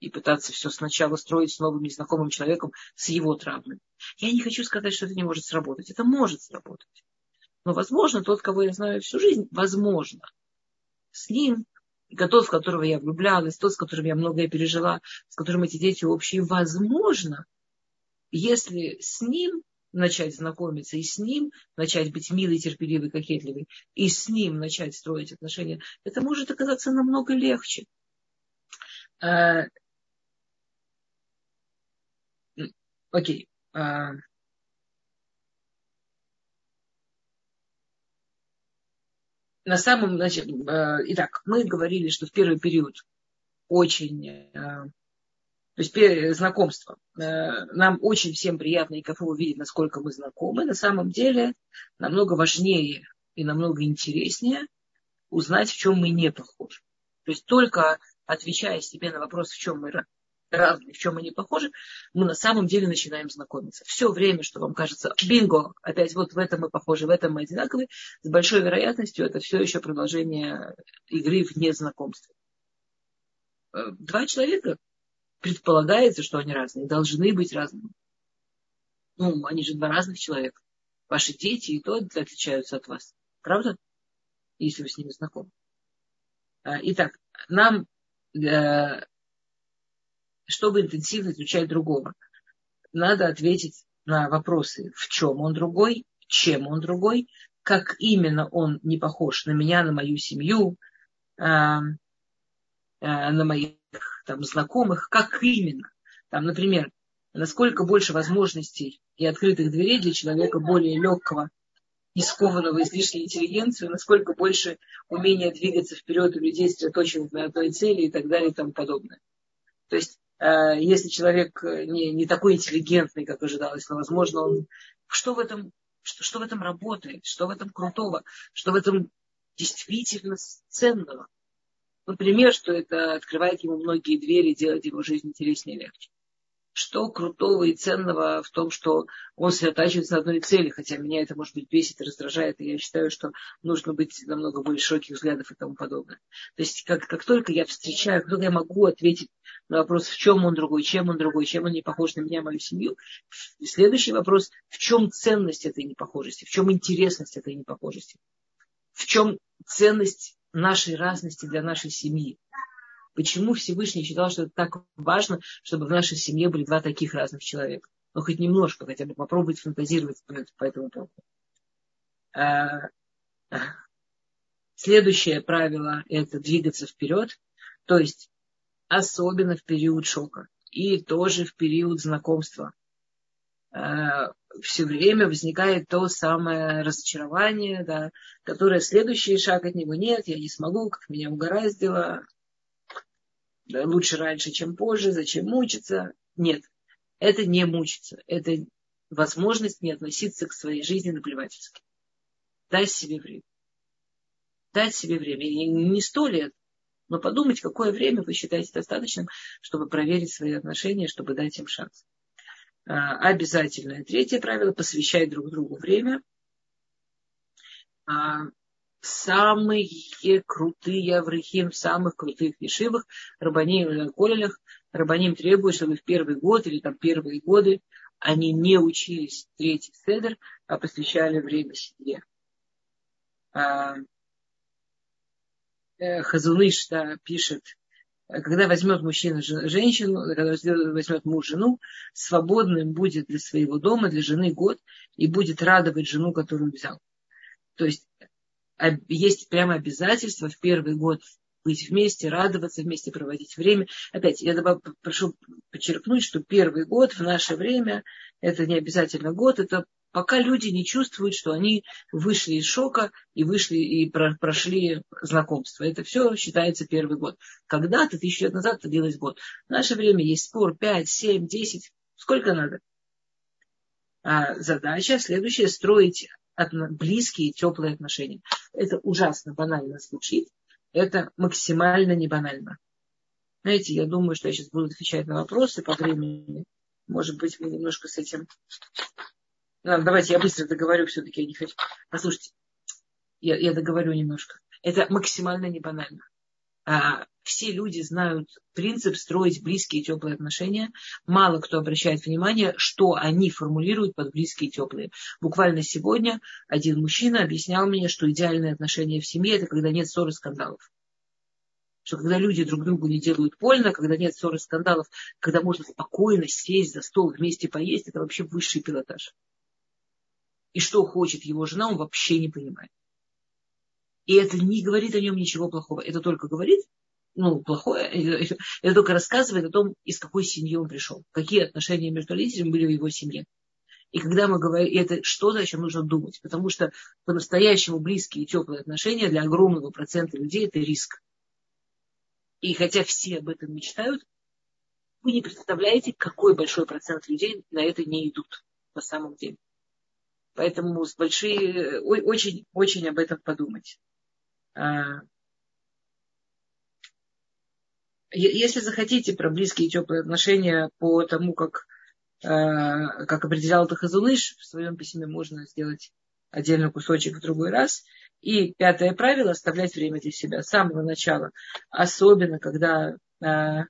и пытаться все сначала строить с новым незнакомым человеком, с его травмой. Я не хочу сказать, что это не может сработать. Это может сработать. Но, возможно, тот, кого я знаю всю жизнь, возможно, с ним, и тот, в которого я влюблялась, тот, с которым я многое пережила, с которым эти дети общие, возможно, если с ним начать знакомиться, и с ним начать быть милой, терпеливой, кокетливой, и с ним начать строить отношения, это может оказаться намного легче. А, Окей. А, на самом, значит, э, итак, мы говорили, что в первый период очень, э, то есть знакомство. Э, нам очень всем приятно и кайфово увидеть, насколько мы знакомы. На самом деле намного важнее и намного интереснее узнать, в чем мы не похожи. То есть только отвечая себе на вопрос, в чем мы разные, в чем они похожи, мы на самом деле начинаем знакомиться. Все время, что вам кажется, бинго, опять вот в этом мы похожи, в этом мы одинаковые, с большой вероятностью это все еще продолжение игры вне знакомства. Э, два человека предполагается, что они разные, должны быть разными. Ну, они же два разных человека. Ваши дети и то отличаются от вас. Правда? Если вы с ними знакомы. А, итак, нам, э, чтобы интенсивно изучать другого, надо ответить на вопросы, в чем он другой, чем он другой, как именно он не похож на меня, на мою семью, а, а, на моих там, знакомых, как именно. Там, например, насколько больше возможностей и открытых дверей для человека более легкого и скованного излишней интеллигенции, насколько больше умения двигаться вперед у людей, сосредоточенных на одной цели и так далее и тому подобное. То есть, если человек не, не такой интеллигентный, как ожидалось, но, возможно, он... Что в этом что, что в этом работает, что в этом крутого, что в этом действительно ценного. Например, что это открывает ему многие двери, делает его жизнь интереснее и легче. Что крутого и ценного в том, что он сосредотачивается на одной цели, хотя меня это, может быть, бесит и раздражает, и я считаю, что нужно быть намного более широких взглядов и тому подобное. То есть, как, как только я встречаю, как только я могу ответить на вопрос, в чем он другой, чем он другой, чем он не похож на меня, мою семью. следующий вопрос, в чем ценность этой непохожести, в чем интересность этой непохожести, в чем ценность нашей разности для нашей семьи. Почему Всевышний считал, что это так важно, чтобы в нашей семье были два таких разных человека? Ну, хоть немножко, хотя бы попробовать фантазировать по этому поводу. А, следующее правило – это двигаться вперед. То есть особенно в период шока и тоже в период знакомства. Э, Все время возникает то самое разочарование, да, которое следующий шаг от него нет, я не смогу, как меня угораздило, лучше раньше, чем позже, зачем мучиться. Нет, это не мучиться, это возможность не относиться к своей жизни наплевательски. Дай себе время. Дать себе время. И не сто лет, но подумать, какое время вы считаете достаточным, чтобы проверить свои отношения, чтобы дать им шанс. А, обязательное третье правило – посвящать друг другу время. Самые крутые аврахим, самых крутых ешивах, рабаним колелях, рабаним требует, чтобы в первый год или там первые годы они не учились третий седер, а посвящали время себе. А, Э, Хазуныш пишет, когда возьмет мужчина женщину, когда возьмет муж жену, свободным будет для своего дома, для жены год, и будет радовать жену, которую взял. То есть есть прямо обязательство в первый год быть вместе, радоваться вместе, проводить время. Опять, я прошу подчеркнуть, что первый год в наше время, это не обязательно год, это пока люди не чувствуют, что они вышли из шока и вышли и прошли знакомство. Это все считается первый год. Когда-то, тысячу лет назад, это длилось год. В наше время есть спор 5, 7, 10, сколько надо. А задача следующая – строить близкие, теплые отношения. Это ужасно банально звучит. Это максимально не банально. Знаете, я думаю, что я сейчас буду отвечать на вопросы по времени. Может быть, мы немножко с этим Ладно, давайте я быстро договорю все-таки, я не хочу. Послушайте, я, я договорю немножко. Это максимально не банально. А, все люди знают принцип строить близкие и теплые отношения. Мало кто обращает внимание, что они формулируют под близкие и теплые. Буквально сегодня один мужчина объяснял мне, что идеальные отношения в семье это когда нет ссор и скандалов. Что когда люди друг другу не делают больно, когда нет ссор и скандалов, когда можно спокойно сесть за стол вместе поесть, это вообще высший пилотаж и что хочет его жена, он вообще не понимает. И это не говорит о нем ничего плохого. Это только говорит, ну, плохое, это, только рассказывает о том, из какой семьи он пришел, какие отношения между родителями были в его семье. И когда мы говорим, это что-то, о чем нужно думать. Потому что по-настоящему близкие и теплые отношения для огромного процента людей это риск. И хотя все об этом мечтают, вы не представляете, какой большой процент людей на это не идут на самом деле. Поэтому с большие, очень, очень об этом подумать. А, если захотите про близкие и теплые отношения по тому, как, а, как определял это Хазуныш, в своем письме можно сделать отдельный кусочек в другой раз. И пятое правило – оставлять время для себя с самого начала. Особенно, когда а,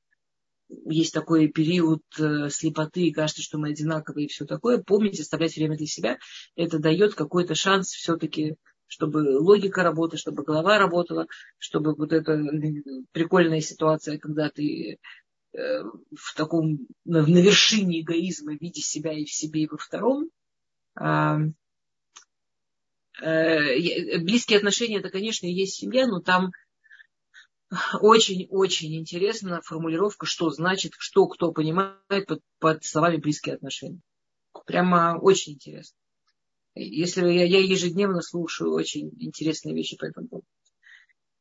есть такой период э, слепоты, и кажется, что мы одинаковые и все такое, помните, оставлять время для себя, это дает какой-то шанс все-таки чтобы логика работала, чтобы голова работала, чтобы вот эта прикольная ситуация, когда ты э, в таком, на, на вершине эгоизма, видя себя и в себе, и во втором. А, э, близкие отношения, это, конечно, есть семья, но там очень-очень интересна формулировка, что значит, что кто понимает под, под словами близкие отношения. Прямо очень интересно. Если я, я ежедневно слушаю очень интересные вещи по этому поводу.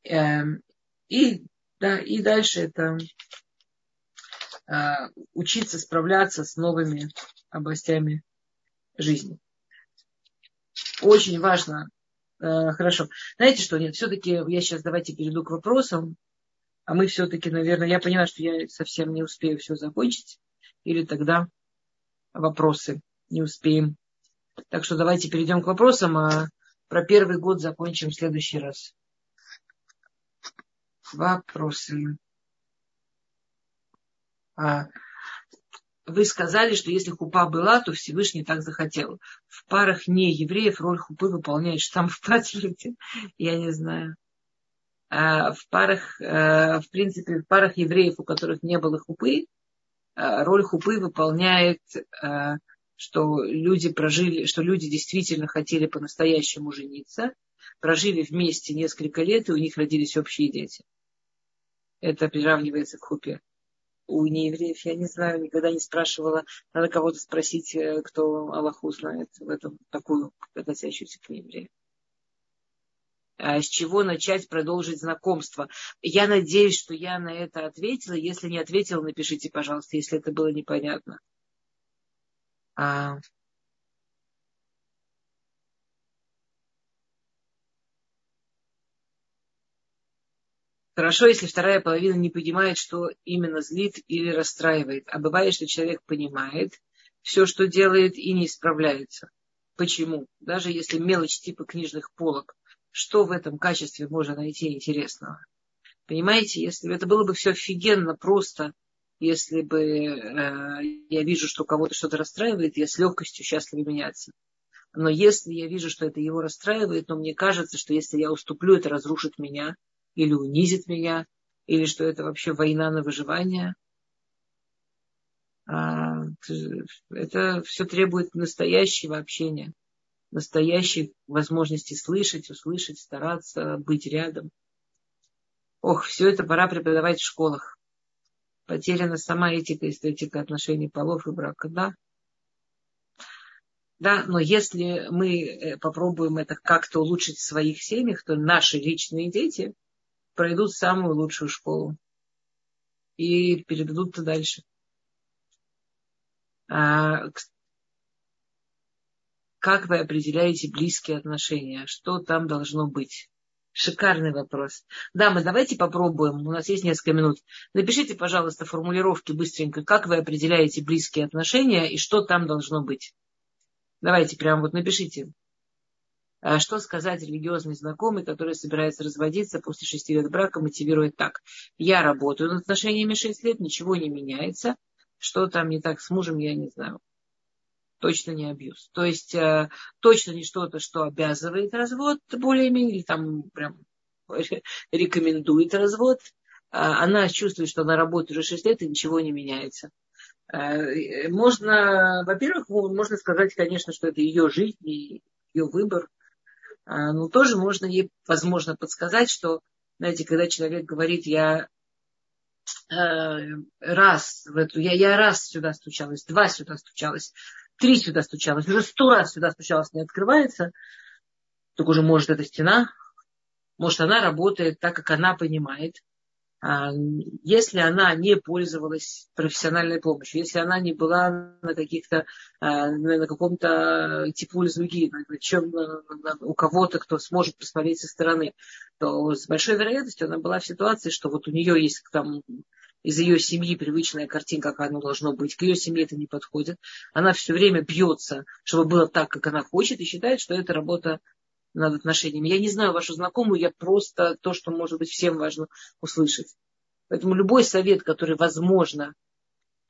Эм, и, да, и дальше это э, учиться справляться с новыми областями жизни. Очень важно. Э, хорошо. Знаете что, нет, все-таки я сейчас давайте перейду к вопросам. А мы все-таки, наверное, я поняла, что я совсем не успею все закончить. Или тогда вопросы не успеем так что давайте перейдем к вопросам, а про первый год закончим в следующий раз. Вопросы. А, вы сказали, что если хупа была, то Всевышний так захотел. В парах не евреев роль хупы выполняет штамп в паспорте. Я не знаю. А в парах, э, в принципе, в парах евреев, у которых не было хупы, э, роль хупы выполняет э, что люди прожили, что люди действительно хотели по-настоящему жениться, прожили вместе несколько лет, и у них родились общие дети. Это приравнивается к хупе. У неевреев, я не знаю, никогда не спрашивала. Надо кого-то спросить, э, кто Аллаху знает в этом, такую, относящуюся к неевреям. А с чего начать продолжить знакомство? Я надеюсь, что я на это ответила. Если не ответила, напишите, пожалуйста, если это было непонятно. А, Хорошо, если вторая половина не понимает, что именно злит или расстраивает. А бывает, что человек понимает все, что делает, и не исправляется. Почему? Даже если мелочь типа книжных полок, что в этом качестве можно найти интересного? Понимаете, если это было бы все офигенно просто, если бы э, я вижу, что кого-то что-то расстраивает, я с легкостью счастлива меняться. Но если я вижу, что это его расстраивает, но мне кажется, что если я уступлю, это разрушит меня или унизит меня, или что это вообще война на выживание, а, это все требует настоящего общения, настоящей возможности слышать, услышать, стараться, быть рядом. Ох, все это пора преподавать в школах потеряна сама этика, эстетика отношений полов и брака, да. Да, но если мы э, попробуем это как-то улучшить в своих семьях, то наши личные дети пройдут самую лучшую школу и передадут дальше. А, как вы определяете близкие отношения? Что там должно быть? Шикарный вопрос. Да, мы давайте попробуем. У нас есть несколько минут. Напишите, пожалуйста, формулировки быстренько, как вы определяете близкие отношения и что там должно быть. Давайте прямо вот напишите. А что сказать религиозный знакомый, который собирается разводиться после шести лет брака, мотивирует так. Я работаю над отношениями шесть лет, ничего не меняется. Что там не так с мужем, я не знаю точно не абьюз. То есть э, точно не что-то, что обязывает развод более-менее, или там прям рекомендует развод. А она чувствует, что она работает уже 6 лет и ничего не меняется. Э, можно, во-первых, можно сказать, конечно, что это ее жизнь ее выбор. А, но тоже можно ей, возможно, подсказать, что, знаете, когда человек говорит, я э, раз в эту, я, я раз сюда стучалась, два сюда стучалась, три сюда стучалась, уже сто раз сюда стучалась, не открывается, так уже может эта стена, может она работает так, как она понимает. А, если она не пользовалась профессиональной помощью, если она не была на каких-то, а, на каком-то типу пользуги, на чем у кого-то, кто сможет посмотреть со стороны, то с большой вероятностью она была в ситуации, что вот у нее есть там из ее семьи привычная картинка, как оно должно быть. К ее семье это не подходит. Она все время бьется, чтобы было так, как она хочет, и считает, что это работа над отношениями. Я не знаю вашу знакомую, я просто то, что, может быть, всем важно услышать. Поэтому любой совет, который, возможно,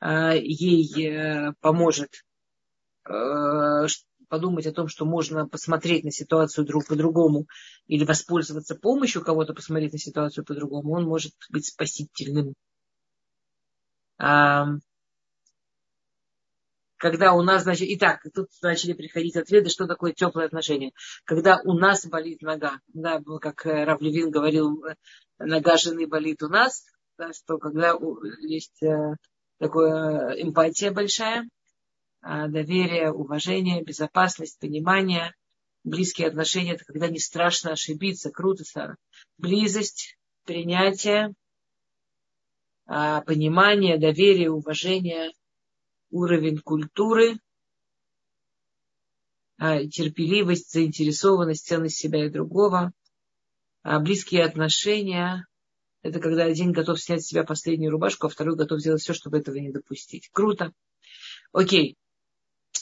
а, ей э, поможет э, подумать о том, что можно посмотреть на ситуацию друг по-другому или воспользоваться помощью кого-то посмотреть на ситуацию по-другому, он может быть спасительным. Когда у нас, значит, итак, тут начали приходить ответы, что такое теплое отношение. Когда у нас болит нога, да, как Равлевин говорил, нога жены болит у нас, да, что когда есть э, такая эмпатия большая, а, доверие, уважение, безопасность, понимание, близкие отношения, это когда не страшно ошибиться, круто, Сара. Близость, принятие, а, понимание, доверие, уважение, уровень культуры, а, терпеливость, заинтересованность, ценность себя и другого, близкие отношения, это когда один готов снять с себя последнюю рубашку, а второй готов сделать все, чтобы этого не допустить. Круто. Окей.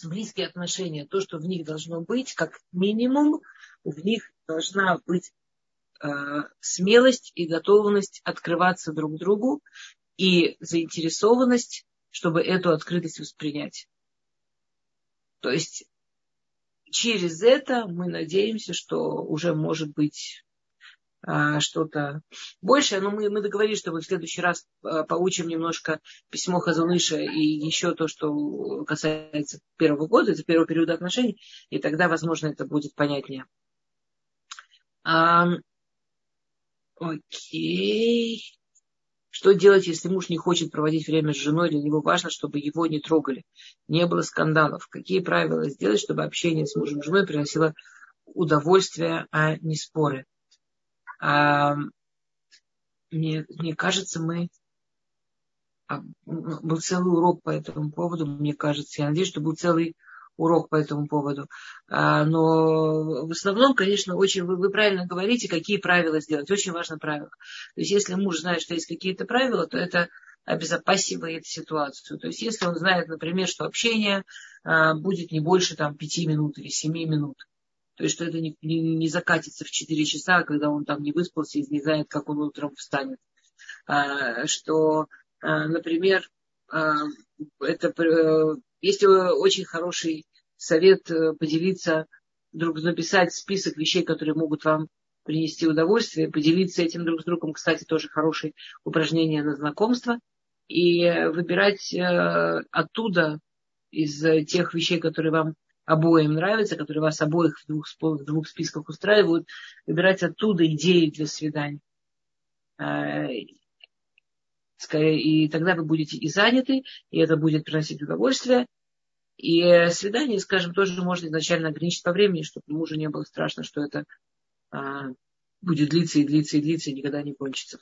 Близкие отношения, то, что в них должно быть, как минимум, в них должна быть смелость и готовность открываться друг другу и заинтересованность, чтобы эту открытость воспринять. То есть через это мы надеемся, что уже может быть а, что-то большее. Но мы, мы договорились, что мы в следующий раз а, получим немножко письмо Хазуныша и еще то, что касается первого года, это первого периода отношений, и тогда, возможно, это будет понятнее. Окей. Что делать, если муж не хочет проводить время с женой, для него важно, чтобы его не трогали, не было скандалов? Какие правила сделать, чтобы общение с мужем и женой приносило удовольствие, а не споры? А, мне, мне кажется, мы был целый урок по этому поводу, мне кажется. Я надеюсь, что был целый урок по этому поводу. А, но в основном, конечно, очень вы, вы правильно говорите, какие правила сделать. Очень важно правило. То есть, если муж знает, что есть какие-то правила, то это обезопасивает ситуацию. То есть, если он знает, например, что общение а, будет не больше там, пяти минут или семи минут, то есть, что это не, не, не закатится в 4 часа, когда он там не выспался и не знает, как он утром встанет. А, что, например, это, э, есть очень хороший совет э, поделиться, друг, написать список вещей, которые могут вам принести удовольствие, поделиться этим друг с другом. Кстати, тоже хорошее упражнение на знакомство. И выбирать э, оттуда, из тех вещей, которые вам обоим нравится, которые вас обоих в двух, в двух списках устраивают, выбирать оттуда идеи для свиданий. И тогда вы будете и заняты, и это будет приносить удовольствие. И свидание, скажем, тоже можно изначально ограничить по времени, чтобы мужу не было страшно, что это а, будет длиться и длиться и длиться, и никогда не кончится.